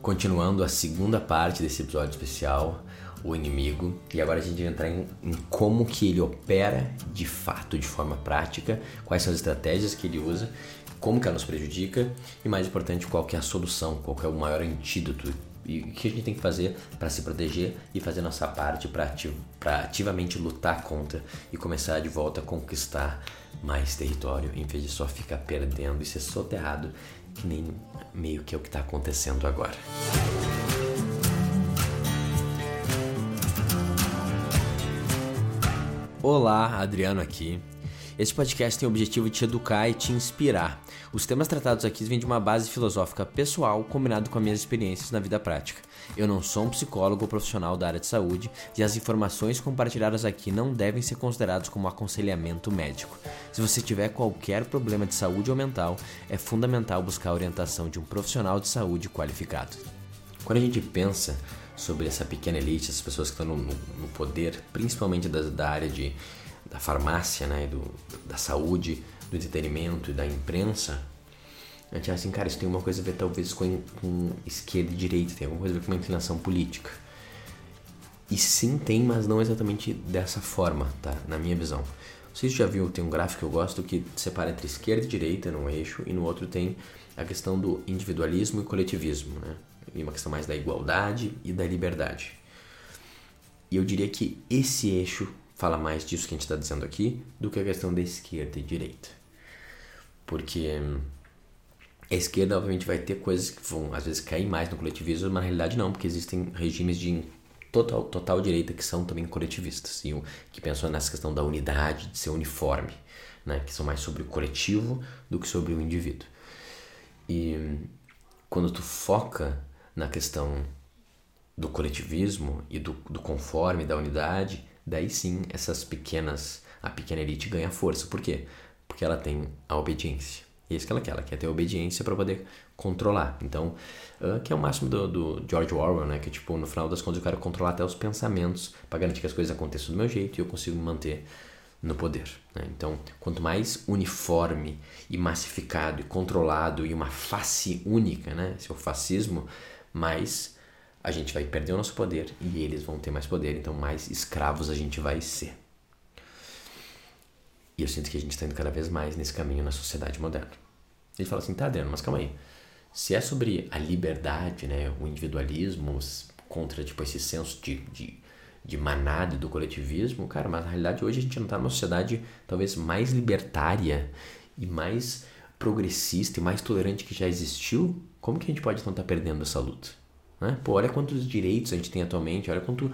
Continuando a segunda parte desse episódio especial, o inimigo, e agora a gente vai entrar em, em, como que ele opera de fato, de forma prática, quais são as estratégias que ele usa, como que ela nos prejudica e mais importante, qual que é a solução, qual que é o maior antídoto e o que a gente tem que fazer para se proteger e fazer nossa parte para ativ ativamente lutar contra e começar de volta a conquistar mais território em vez de só ficar perdendo e ser soterrado nem meio que é o que está acontecendo agora. Olá, Adriano aqui. Este podcast tem o objetivo de te educar e te inspirar. Os temas tratados aqui vêm de uma base filosófica pessoal combinado com as minhas experiências na vida prática. Eu não sou um psicólogo ou profissional da área de saúde e as informações compartilhadas aqui não devem ser consideradas como aconselhamento médico. Se você tiver qualquer problema de saúde ou mental, é fundamental buscar a orientação de um profissional de saúde qualificado. Quando a gente pensa sobre essa pequena elite, essas pessoas que estão no, no poder, principalmente da, da área de da farmácia, né, do, da saúde, do entretenimento e da imprensa, a gente acha assim, cara, isso tem uma coisa a ver talvez com, com esquerda e direita, tem alguma coisa a ver com uma inclinação política. E sim tem, mas não exatamente dessa forma, tá? Na minha visão. Vocês já viu, tem um gráfico que eu gosto que separa entre esquerda e direita num eixo e no outro tem a questão do individualismo e coletivismo, né? E uma questão mais da igualdade e da liberdade. E eu diria que esse eixo fala mais disso que a gente está dizendo aqui do que a questão da esquerda e direita. Porque hum, a esquerda, obviamente, vai ter coisas que vão, às vezes, cair mais no coletivismo, mas na realidade não, porque existem regimes de total, total direita que são também coletivistas, e que pensam nessa questão da unidade, de ser uniforme, né, que são mais sobre o coletivo do que sobre o indivíduo. E hum, quando tu foca na questão do coletivismo e do, do conforme, da unidade, daí sim essas pequenas, a pequena elite ganha força. Por quê? Porque ela tem a obediência. E é isso que ela quer, ela quer ter obediência para poder controlar. Então, uh, que é o máximo do, do, George Orwell, né? Que tipo, no final das contas eu quero controlar até os pensamentos para garantir que as coisas aconteçam do meu jeito e eu consigo me manter no poder. Né? Então, quanto mais uniforme e massificado e controlado e uma face única, né? É o fascismo, mais a gente vai perder o nosso poder e eles vão ter mais poder, então mais escravos a gente vai ser. E eu sinto que a gente está indo cada vez mais nesse caminho na sociedade moderna. Ele fala assim, tá, Adriano, mas calma aí. Se é sobre a liberdade, né, o individualismo contra tipo, esse senso de, de, de manada do coletivismo, cara, mas na realidade hoje a gente não está numa sociedade talvez mais libertária e mais progressista e mais tolerante que já existiu. Como que a gente pode então estar tá perdendo essa luta? Né? Pô, olha quantos direitos a gente tem atualmente, olha quanto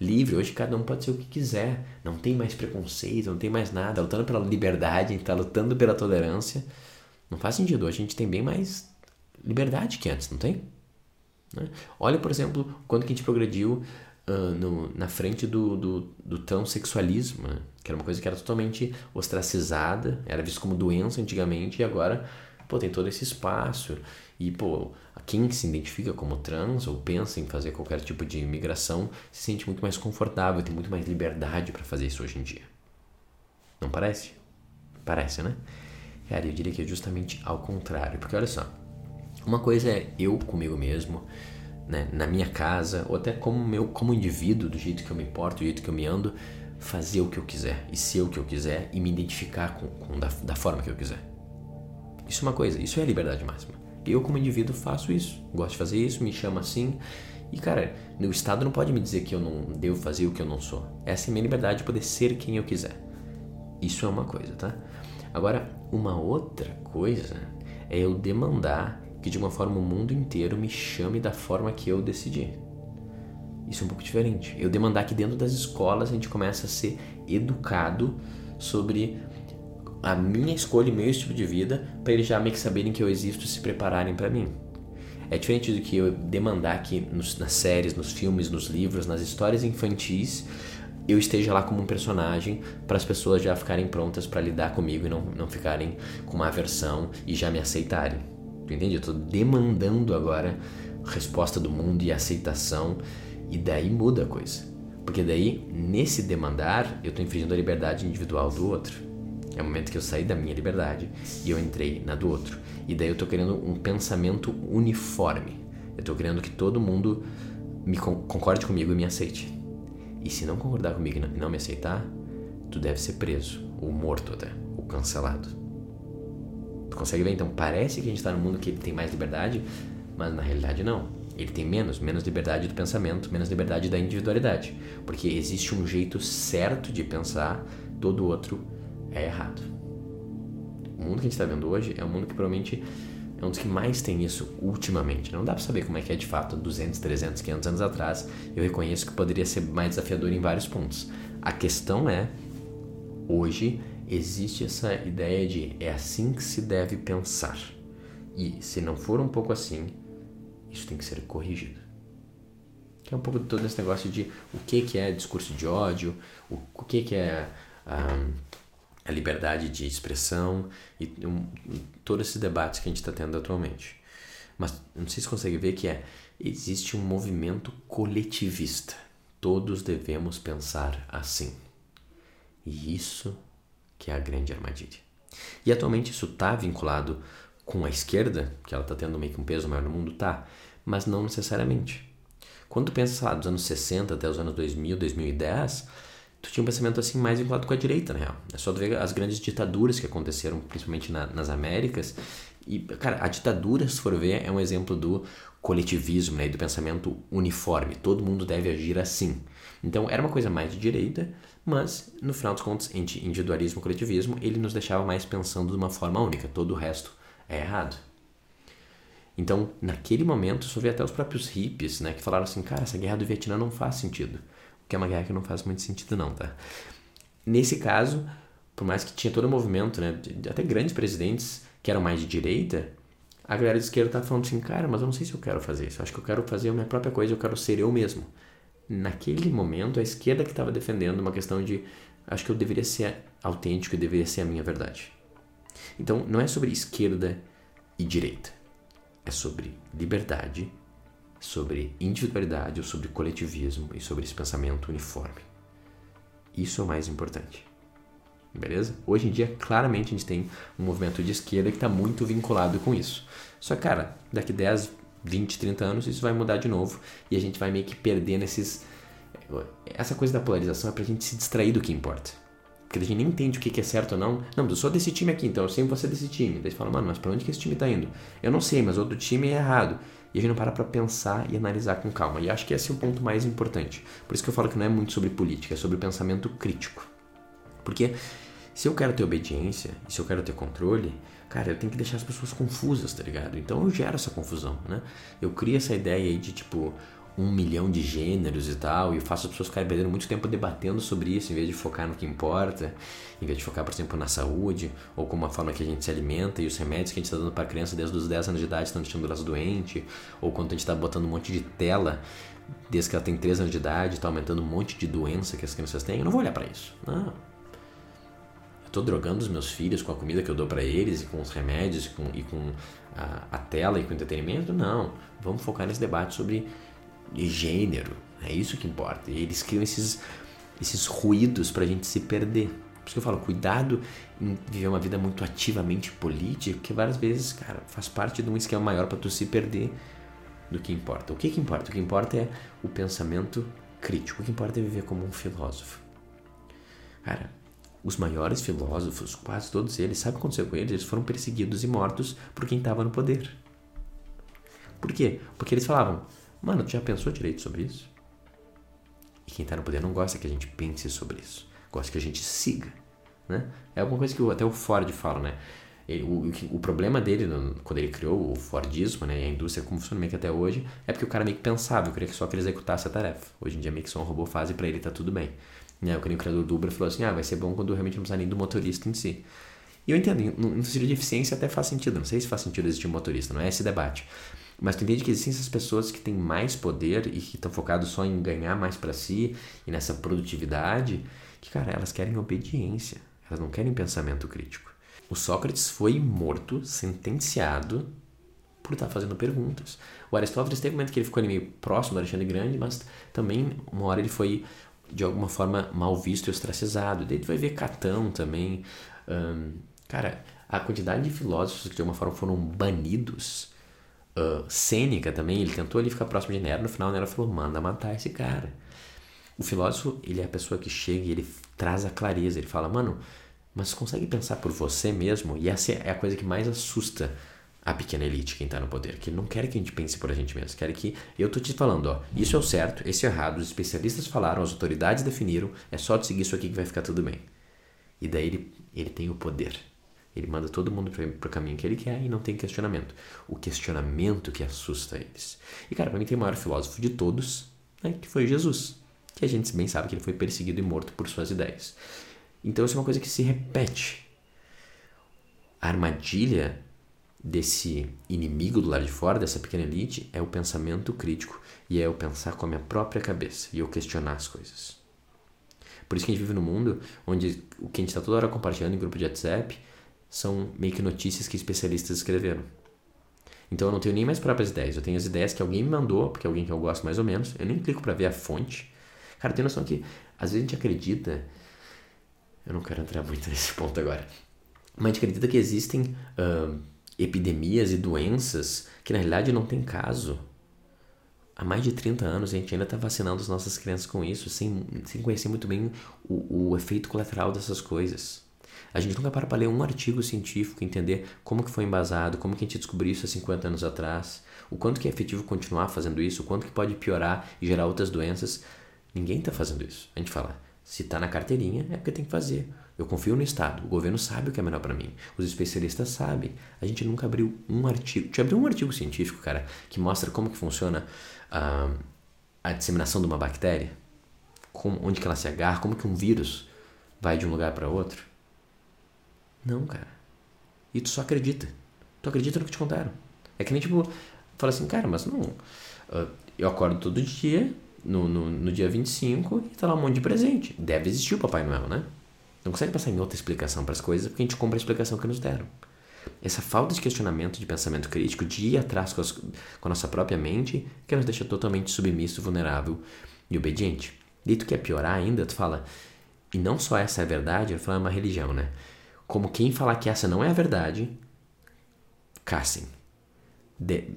livre, hoje cada um pode ser o que quiser, não tem mais preconceito, não tem mais nada, lutando pela liberdade, a gente tá lutando pela tolerância. Não faz sentido, hoje a gente tem bem mais liberdade que antes, não tem? Né? Olha, por exemplo, quando que a gente progrediu uh, no, na frente do, do, do transexualismo, né? que era uma coisa que era totalmente ostracizada, era visto como doença antigamente, e agora pô, tem todo esse espaço. E, pô, quem se identifica como trans ou pensa em fazer qualquer tipo de imigração se sente muito mais confortável, tem muito mais liberdade para fazer isso hoje em dia. Não parece? Parece, né? Cara, eu diria que é justamente ao contrário. Porque olha só, uma coisa é eu comigo mesmo, né, na minha casa, ou até como meu como indivíduo, do jeito que eu me porto, do jeito que eu me ando, fazer o que eu quiser e ser o que eu quiser e me identificar com, com da, da forma que eu quiser. Isso é uma coisa, isso é liberdade máxima. Eu, como indivíduo, faço isso, gosto de fazer isso, me chamo assim. E, cara, o Estado não pode me dizer que eu não devo fazer o que eu não sou. Essa é a minha liberdade de poder ser quem eu quiser. Isso é uma coisa, tá? Agora, uma outra coisa é eu demandar que de uma forma o mundo inteiro me chame da forma que eu decidi. Isso é um pouco diferente. Eu demandar que dentro das escolas a gente comece a ser educado sobre a minha escolha e meu estilo de vida para eles já meio que saberem que eu existo e se prepararem para mim. É diferente do que eu demandar que nos, nas séries, nos filmes, nos livros, nas histórias infantis eu esteja lá como um personagem para as pessoas já ficarem prontas para lidar comigo e não, não ficarem com uma aversão e já me aceitarem. Entende? Eu estou demandando agora resposta do mundo e aceitação e daí muda a coisa. Porque daí, nesse demandar, eu estou infringindo a liberdade individual do outro. É o momento que eu saí da minha liberdade e eu entrei na do outro. E daí eu tô querendo um pensamento uniforme. Eu estou querendo que todo mundo me concorde comigo e me aceite. E se não concordar comigo e não me aceitar, tu deve ser preso, ou morto até, ou cancelado. Tu consegue ver? Então parece que a gente está num mundo que ele tem mais liberdade, mas na realidade não. Ele tem menos, menos liberdade do pensamento, menos liberdade da individualidade. Porque existe um jeito certo de pensar, todo outro é errado. O mundo que a gente está vendo hoje é um mundo que provavelmente é um dos que mais tem isso ultimamente. Não dá para saber como é que é de fato 200, 300, 500 anos atrás. Eu reconheço que poderia ser mais desafiador em vários pontos. A questão é, hoje existe essa ideia de é assim que se deve pensar. E se não for um pouco assim, isso tem que ser corrigido. Que é um pouco de todo esse negócio de o que, que é discurso de ódio, o, que, que é um, a liberdade de expressão e um, todos esses debates que a gente está tendo atualmente. Mas não sei se consegue ver que é existe um movimento coletivista. Todos devemos pensar assim. E isso que é a grande armadilha. E atualmente isso está vinculado com a esquerda, que ela está tendo meio que um peso maior no mundo, tá, mas não necessariamente. Quando pensa, lá, dos anos 60 até os anos 2000, 2010, tu tinha um pensamento assim mais vinculado com a direita, na real. É só tu ver as grandes ditaduras que aconteceram, principalmente na, nas Américas. E, cara, a ditadura, se for ver, é um exemplo do coletivismo, né, do pensamento uniforme. Todo mundo deve agir assim. Então, era uma coisa mais de direita, mas, no final dos contos, entre individualismo e coletivismo, ele nos deixava mais pensando de uma forma única. Todo o resto é errado. Então, naquele momento, só vi até os próprios hippies, né, que falaram assim, cara, essa guerra do Vietnã não faz sentido. Que é uma guerra que não faz muito sentido não, tá? Nesse caso, por mais que tinha todo o movimento, né, até grandes presidentes que eram mais de direita, a galera de esquerda tá falando assim, cara, mas eu não sei se eu quero fazer isso. Eu acho que eu quero fazer a minha própria coisa, eu quero ser eu mesmo. Naquele momento, a esquerda que estava defendendo uma questão de, acho que eu deveria ser autêntico e deveria ser a minha verdade. Então, não é sobre esquerda e direita. É sobre liberdade, sobre individualidade, ou sobre coletivismo e sobre esse pensamento uniforme. Isso é o mais importante. Beleza? Hoje em dia, claramente, a gente tem um movimento de esquerda que está muito vinculado com isso. Só que, cara, daqui 10, 20, 30 anos isso vai mudar de novo e a gente vai meio que perder nesses. Essa coisa da polarização é pra gente se distrair do que importa. Porque a gente nem entende o que é certo ou não. Não, eu sou desse time aqui, então eu sei você é desse time. Daí você fala, mano, mas pra onde que esse time tá indo? Eu não sei, mas outro time é errado. E a gente não para pra pensar e analisar com calma. E acho que esse é o ponto mais importante. Por isso que eu falo que não é muito sobre política, é sobre pensamento crítico. Porque se eu quero ter obediência, se eu quero ter controle, cara, eu tenho que deixar as pessoas confusas, tá ligado? Então eu gero essa confusão, né? Eu crio essa ideia aí de tipo, um milhão de gêneros e tal, e faço as pessoas ficarem perdendo muito tempo debatendo sobre isso, em vez de focar no que importa, em vez de focar, por exemplo, na saúde, ou como a forma que a gente se alimenta e os remédios que a gente está dando para a criança desde os 10 anos de idade estão deixando elas doentes, ou quando a gente está botando um monte de tela desde que ela tem 3 anos de idade, está aumentando um monte de doença que as crianças têm, eu não vou olhar para isso. Não. Eu estou drogando os meus filhos com a comida que eu dou para eles, e com os remédios, e com, e com a, a tela e com o entretenimento? Não. Vamos focar nesse debate sobre de gênero. É isso que importa. E eles criam esses, esses ruídos para a gente se perder. Por isso que eu falo, cuidado em viver uma vida muito ativamente política, porque várias vezes, cara, faz parte de um esquema maior para tu se perder do que importa. O que, que importa? O que importa é o pensamento crítico. O que importa é viver como um filósofo. Cara, os maiores filósofos, quase todos eles, sabe o que aconteceu com eles? Eles foram perseguidos e mortos por quem estava no poder. Por quê? Porque eles falavam: Mano, tu já pensou direito sobre isso? E quem tá no poder não gosta que a gente pense sobre isso. Gosta que a gente siga, né? É alguma coisa que até o Ford fala, né? Ele, o, o problema dele, quando ele criou o Fordismo, né, a indústria como funciona meio que até hoje, é porque o cara meio que pensava, eu queria que só que ele executasse a tarefa. Hoje em dia meio que só um robô faz e pra ele tá tudo bem. Né, o criador do Uber falou assim, ah, vai ser bom quando realmente não precisar nem do motorista em si. E eu entendo, no, no sentido de eficiência até faz sentido, não sei se faz sentido existir um motorista, não é esse debate. Mas tu entende que existem essas pessoas que têm mais poder e que estão focadas só em ganhar mais para si e nessa produtividade, que, cara, elas querem obediência, elas não querem pensamento crítico. O Sócrates foi morto, sentenciado por estar fazendo perguntas. O Aristóteles teve um momento que ele ficou ali meio próximo do Alexandre Grande, mas também uma hora ele foi de alguma forma mal visto e ostracizado. Daí tu vai ver Catão também. Cara, a quantidade de filósofos que de alguma forma foram banidos uh, Sêneca também, ele tentou ali ficar próximo de Nero, no final Nero falou, manda matar esse cara. O filósofo, ele é a pessoa que chega e ele traz a clareza, ele fala, mano, mas consegue pensar por você mesmo? E essa é a coisa que mais assusta a pequena elite, quem está no poder, que não quer que a gente pense por a gente mesmo, quer que eu tô te falando, ó, isso é o certo, esse é errado, os especialistas falaram, as autoridades definiram, é só tu seguir isso aqui que vai ficar tudo bem. E daí ele, ele tem o poder. Ele manda todo mundo para o caminho que ele quer e não tem questionamento. O questionamento que assusta eles. E cara, para mim tem o maior filósofo de todos, né, que foi Jesus, que a gente bem sabe que ele foi perseguido e morto por suas ideias. Então isso é uma coisa que se repete. A armadilha desse inimigo do lado de fora, dessa pequena elite, é o pensamento crítico e é eu pensar com a minha própria cabeça e eu questionar as coisas. Por isso que a gente vive num mundo onde o que a gente está toda hora compartilhando em grupo de WhatsApp são meio que notícias que especialistas escreveram. Então eu não tenho nem mais próprias ideias, eu tenho as ideias que alguém me mandou, porque é alguém que eu gosto mais ou menos, eu nem clico para ver a fonte. Cara, tem noção que às vezes a gente acredita, eu não quero entrar muito nesse ponto agora, mas a gente acredita que existem uh, epidemias e doenças que na realidade não tem caso. Há mais de 30 anos a gente ainda está vacinando as nossas crianças com isso, sem, sem conhecer muito bem o, o efeito colateral dessas coisas. A gente nunca para para ler um artigo científico, entender como que foi embasado, como que a gente descobriu isso há 50 anos atrás, o quanto que é efetivo continuar fazendo isso, o quanto que pode piorar e gerar outras doenças. Ninguém está fazendo isso. A gente fala, se está na carteirinha é porque tem que fazer. Eu confio no Estado. O governo sabe o que é melhor para mim. Os especialistas sabem. A gente nunca abriu um artigo. Te abriu um artigo científico, cara, que mostra como que funciona a, a disseminação de uma bactéria? Como, onde que ela se agarra? Como que um vírus vai de um lugar para outro? Não, cara. E tu só acredita. Tu acredita no que te contaram. É que nem tipo, fala assim, cara, mas não. Uh, eu acordo todo dia, no, no, no dia 25, e tá lá um monte de presente. Deve existir o Papai Noel, né? Não consegue pensar em outra explicação para as coisas porque a gente compra a explicação que nos deram. Essa falta de questionamento, de pensamento crítico, de ir atrás com, as, com a nossa própria mente, que nos deixa totalmente submisso, vulnerável e obediente. E tu quer piorar ainda, tu fala, e não só essa é a verdade, eu falo, é uma religião, né? Como quem falar que essa não é a verdade, caçem. De,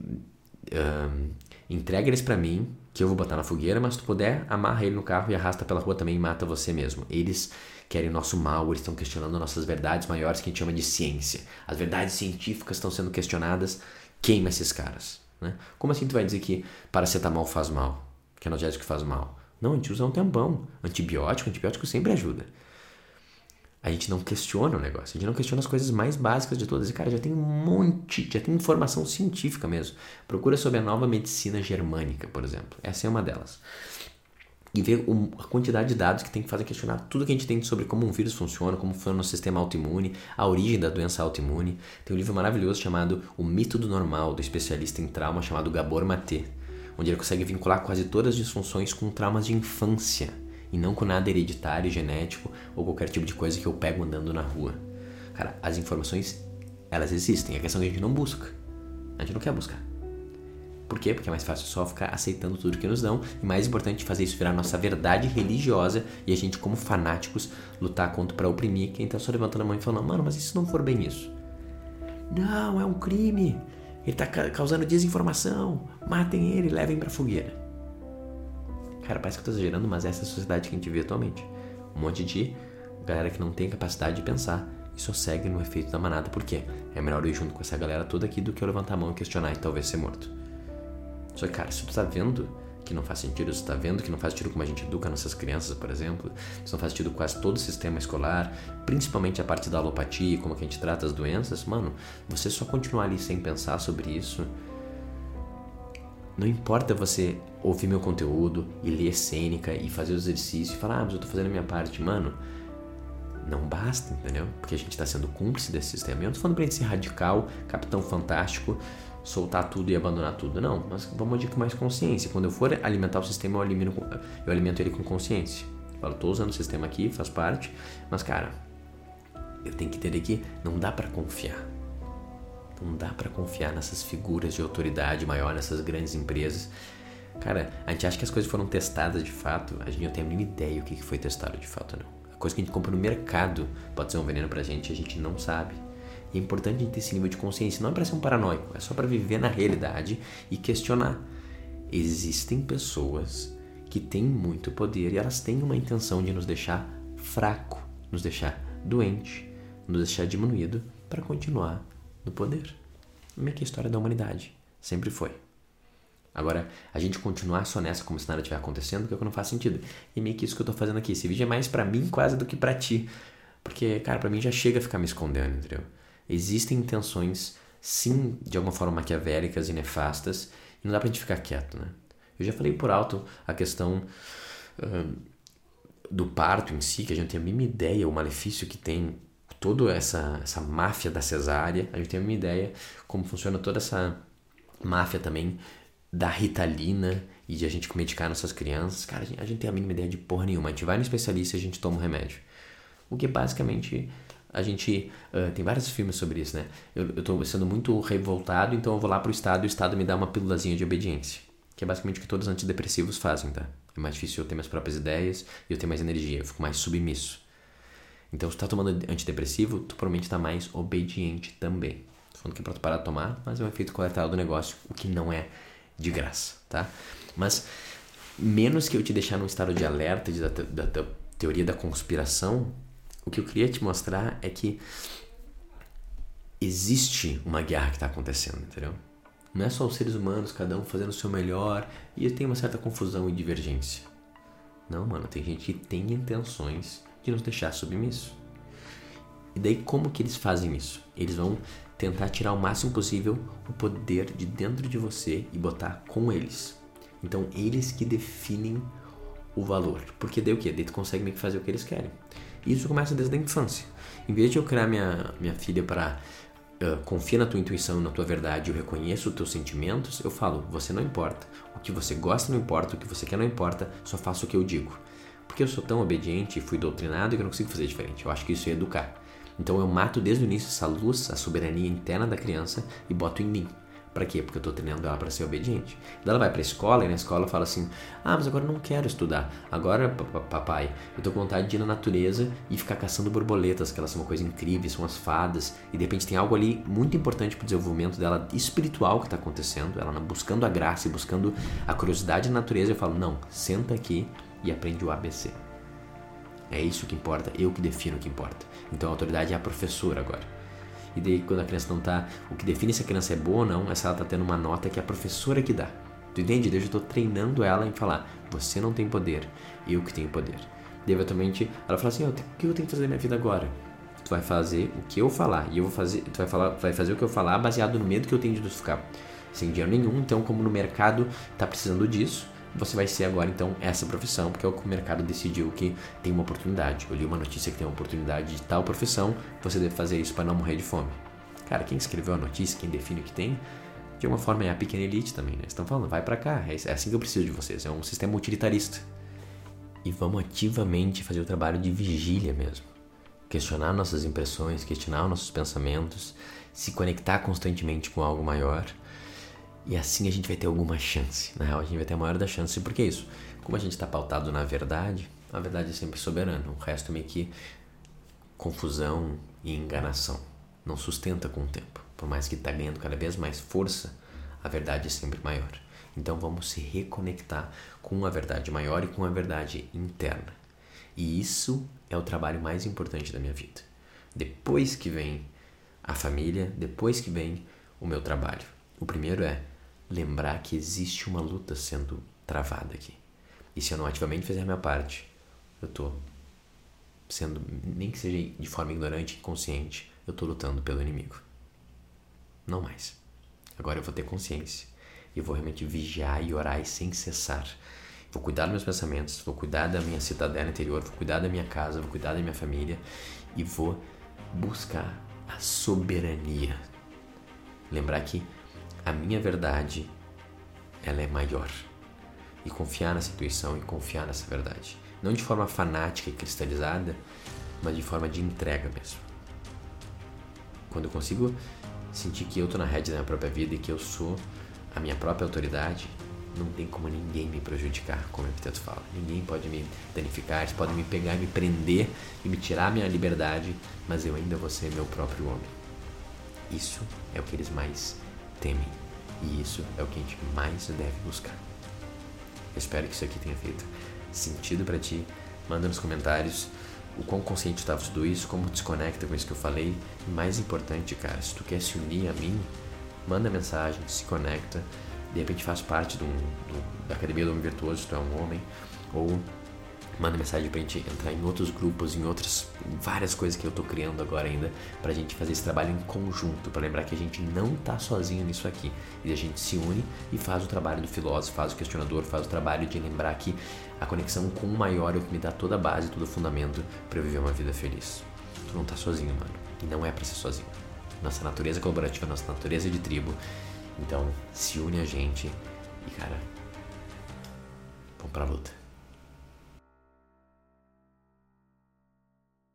um, entrega eles para mim, que eu vou botar na fogueira, mas se tu puder, amarra ele no carro e arrasta pela rua também e mata você mesmo. Eles querem o nosso mal, eles estão questionando nossas verdades maiores que a gente chama de ciência. As verdades científicas estão sendo questionadas, queima esses caras. Né? Como assim tu vai dizer que paracetamol faz mal, que analgésico faz mal? Não, a gente usa um tempão. Antibiótico, antibiótico sempre ajuda. A gente não questiona o negócio, a gente não questiona as coisas mais básicas de todas. E, cara, já tem um monte, já tem informação científica mesmo. Procura sobre a nova medicina germânica, por exemplo. Essa é uma delas e ver a quantidade de dados que tem que fazer questionar tudo que a gente tem sobre como um vírus funciona, como funciona o sistema autoimune, a origem da doença autoimune. Tem um livro maravilhoso chamado O Mito do Normal, do especialista em trauma chamado Gabor Maté, onde ele consegue vincular quase todas as disfunções com traumas de infância e não com nada hereditário, genético ou qualquer tipo de coisa que eu pego andando na rua. Cara, as informações, elas existem, a questão é que a gente não busca. A gente não quer buscar. Por quê? Porque é mais fácil só ficar aceitando tudo que nos dão e mais importante fazer isso virar nossa verdade religiosa e a gente como fanáticos lutar contra para oprimir quem tá só levantando a mão e falando, mano, mas e se não for bem isso? Não, é um crime. Ele tá causando desinformação. Matem ele, levem pra fogueira. Cara, parece que eu tô exagerando, mas essa é a sociedade que a gente vive atualmente. Um monte de galera que não tem capacidade de pensar e só segue no efeito da manada. Por quê? É melhor ir junto com essa galera toda aqui do que eu levantar a mão e questionar e talvez ser morto. Só que, cara, se tu tá vendo que não faz sentido, se tu tá vendo que não faz sentido como a gente educa nossas crianças, por exemplo, se não faz sentido quase todo o sistema escolar, principalmente a parte da alopatia, como que a gente trata as doenças, mano, você só continuar ali sem pensar sobre isso, não importa você ouvir meu conteúdo e ler cênica e fazer o exercício e falar, ah, mas eu tô fazendo a minha parte, mano, não basta, entendeu? Porque a gente tá sendo cúmplice desse sistema. Eu não tô falando pra gente ser radical, capitão fantástico, soltar tudo e abandonar tudo. Não, mas vamos agir com mais consciência. Quando eu for alimentar o sistema, eu, elimino, eu alimento ele com consciência. Eu falo, tô usando o sistema aqui, faz parte, mas cara, eu tenho que entender que não dá para confiar. Não dá para confiar nessas figuras de autoridade maior, nessas grandes empresas. Cara, a gente acha que as coisas foram testadas de fato, a gente não tem a mínima ideia o que foi testado de fato, não. A coisa que a gente compra no mercado pode ser um veneno pra gente, a gente não sabe. E é importante a gente ter esse nível de consciência. Não é para ser um paranoico, é só para viver na realidade e questionar. Existem pessoas que têm muito poder e elas têm uma intenção de nos deixar fraco, nos deixar doente, nos deixar diminuído para continuar no poder. Meio que a história da humanidade. Sempre foi. Agora, a gente continuar só nessa como se nada estiver acontecendo, que é que não faz sentido. E meio que isso que eu tô fazendo aqui. Esse vídeo é mais para mim quase do que para ti. Porque, cara, para mim já chega a ficar me escondendo, entendeu? Existem intenções, sim, de alguma forma maquiavélicas e nefastas, e não dá pra gente ficar quieto, né? Eu já falei por alto a questão uh, do parto em si, que a gente tem a mesma ideia, o malefício que tem toda essa, essa máfia da cesárea, a gente tem a mesma ideia como funciona toda essa máfia também da ritalina e de a gente medicar nossas crianças. Cara, a gente, a gente tem a mínima ideia de porra nenhuma. A gente vai no especialista e a gente toma um remédio. O que basicamente a gente uh, tem vários filmes sobre isso, né? Eu, eu tô sendo muito revoltado, então eu vou lá pro estado e o estado me dá uma pílulazinha de obediência. Que é basicamente o que todos os antidepressivos fazem, tá? É mais difícil eu ter minhas próprias ideias e eu ter mais energia, eu fico mais submisso. Então, se tu tá tomando antidepressivo, tu provavelmente tá mais obediente também. Tô falando que é pra tu parar de tomar, mas é um efeito colateral do negócio, o que não é de graça, tá? Mas, menos que eu te deixar num estado de alerta de, da, da, da teoria da conspiração, o que eu queria te mostrar é que existe uma guerra que está acontecendo, entendeu? Não é só os seres humanos, cada um fazendo o seu melhor e tem uma certa confusão e divergência. Não, mano, tem gente que tem intenções de nos deixar submissos. E daí como que eles fazem isso? Eles vão tentar tirar o máximo possível o poder de dentro de você e botar com eles. Então eles que definem o valor. Porque daí o que? Daí tu consegue meio que fazer o que eles querem. E isso começa desde a infância. Em vez de eu criar minha, minha filha para uh, confia na tua intuição, na tua verdade, eu reconheço os teus sentimentos, eu falo, você não importa. O que você gosta não importa, o que você quer não importa, só faça o que eu digo. Porque eu sou tão obediente e fui doutrinado que eu não consigo fazer diferente. Eu acho que isso é educar. Então eu mato desde o início essa luz, a soberania interna da criança e boto em mim. Para quê? Porque eu estou treinando ela para ser obediente. Daí ela vai para a escola e na escola fala assim: Ah, mas agora eu não quero estudar. Agora, papai, eu tô com vontade de ir na natureza e ficar caçando borboletas, que elas são uma coisa incrível, são as fadas. E de repente tem algo ali muito importante para o desenvolvimento dela espiritual que está acontecendo. Ela buscando a graça e buscando a curiosidade da natureza. Eu falo: Não, senta aqui e aprende o ABC. É isso que importa, eu que defino o que importa. Então a autoridade é a professora agora. E daí quando a criança não tá, o que define se a criança é boa ou não é se ela tá tendo uma nota que é a professora que dá. Tu entende? Desde eu tô treinando ela em falar, você não tem poder, eu que tenho poder. E eventualmente ela fala assim, o que eu tenho que fazer na minha vida agora? Tu vai fazer o que eu falar e eu vou fazer, tu vai falar, vai fazer o que eu falar baseado no medo que eu tenho de ficar sem dinheiro nenhum. Então, como no mercado tá precisando disso, você vai ser agora então essa profissão, porque é o que o mercado decidiu que tem uma oportunidade. Eu li uma notícia que tem uma oportunidade de tal profissão, você deve fazer isso para não morrer de fome. Cara, quem escreveu a notícia, quem define o que tem, de alguma forma é a pequena elite também, né? Estão falando, vai para cá, é, é assim que eu preciso de vocês, é um sistema utilitarista. E vamos ativamente fazer o trabalho de vigília mesmo. Questionar nossas impressões, questionar nossos pensamentos, se conectar constantemente com algo maior e assim a gente vai ter alguma chance. Na real, a gente vai ter a maior das chances. Por que isso? Como a gente está pautado na verdade, a verdade é sempre soberana. O resto é meio que confusão e enganação. Não sustenta com o tempo. Por mais que está ganhando cada vez mais força, a verdade é sempre maior. Então vamos se reconectar com a verdade maior e com a verdade interna. E isso é o trabalho mais importante da minha vida. Depois que vem a família, depois que vem o meu trabalho. O primeiro é lembrar que existe uma luta sendo travada aqui. E se eu não ativamente fizer a minha parte, eu tô sendo, nem que seja de forma ignorante inconsciente, eu tô lutando pelo inimigo. Não mais. Agora eu vou ter consciência. E vou realmente vigiar e orar e sem cessar. Vou cuidar dos meus pensamentos, vou cuidar da minha cidadela interior, vou cuidar da minha casa, vou cuidar da minha família e vou buscar a soberania. Lembrar que a minha verdade ela é maior. E confiar nessa intuição e confiar nessa verdade. Não de forma fanática e cristalizada, mas de forma de entrega mesmo. Quando eu consigo sentir que eu estou na rede da minha própria vida e que eu sou a minha própria autoridade, não tem como ninguém me prejudicar, como o Epiteto fala. Ninguém pode me danificar, podem me pegar, me prender e me tirar minha liberdade, mas eu ainda vou ser meu próprio homem. Isso é o que eles mais temem. E isso é o que a gente mais deve buscar. Eu espero que isso aqui tenha feito sentido para ti. Manda nos comentários o quão consciente estava tudo isso, como desconecta com isso que eu falei. E mais importante, cara, se tu quer se unir a mim, manda mensagem, se conecta. De repente faz parte do, do, da Academia do Homem Virtuoso, se tu é um homem. Ou manda mensagem pra gente entrar em outros grupos, em outras várias coisas que eu tô criando agora ainda, pra gente fazer esse trabalho em conjunto, para lembrar que a gente não tá sozinho nisso aqui. E a gente se une e faz o trabalho do filósofo, faz o questionador, faz o trabalho de lembrar que a conexão com o maior é o que me dá toda a base, todo o fundamento para eu viver uma vida feliz. Tu não tá sozinho, mano. E não é para ser sozinho. Nossa natureza colaborativa, nossa natureza de tribo. Então, se une a gente e, cara, vamos pra luta.